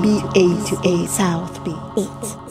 B A to A South Beat.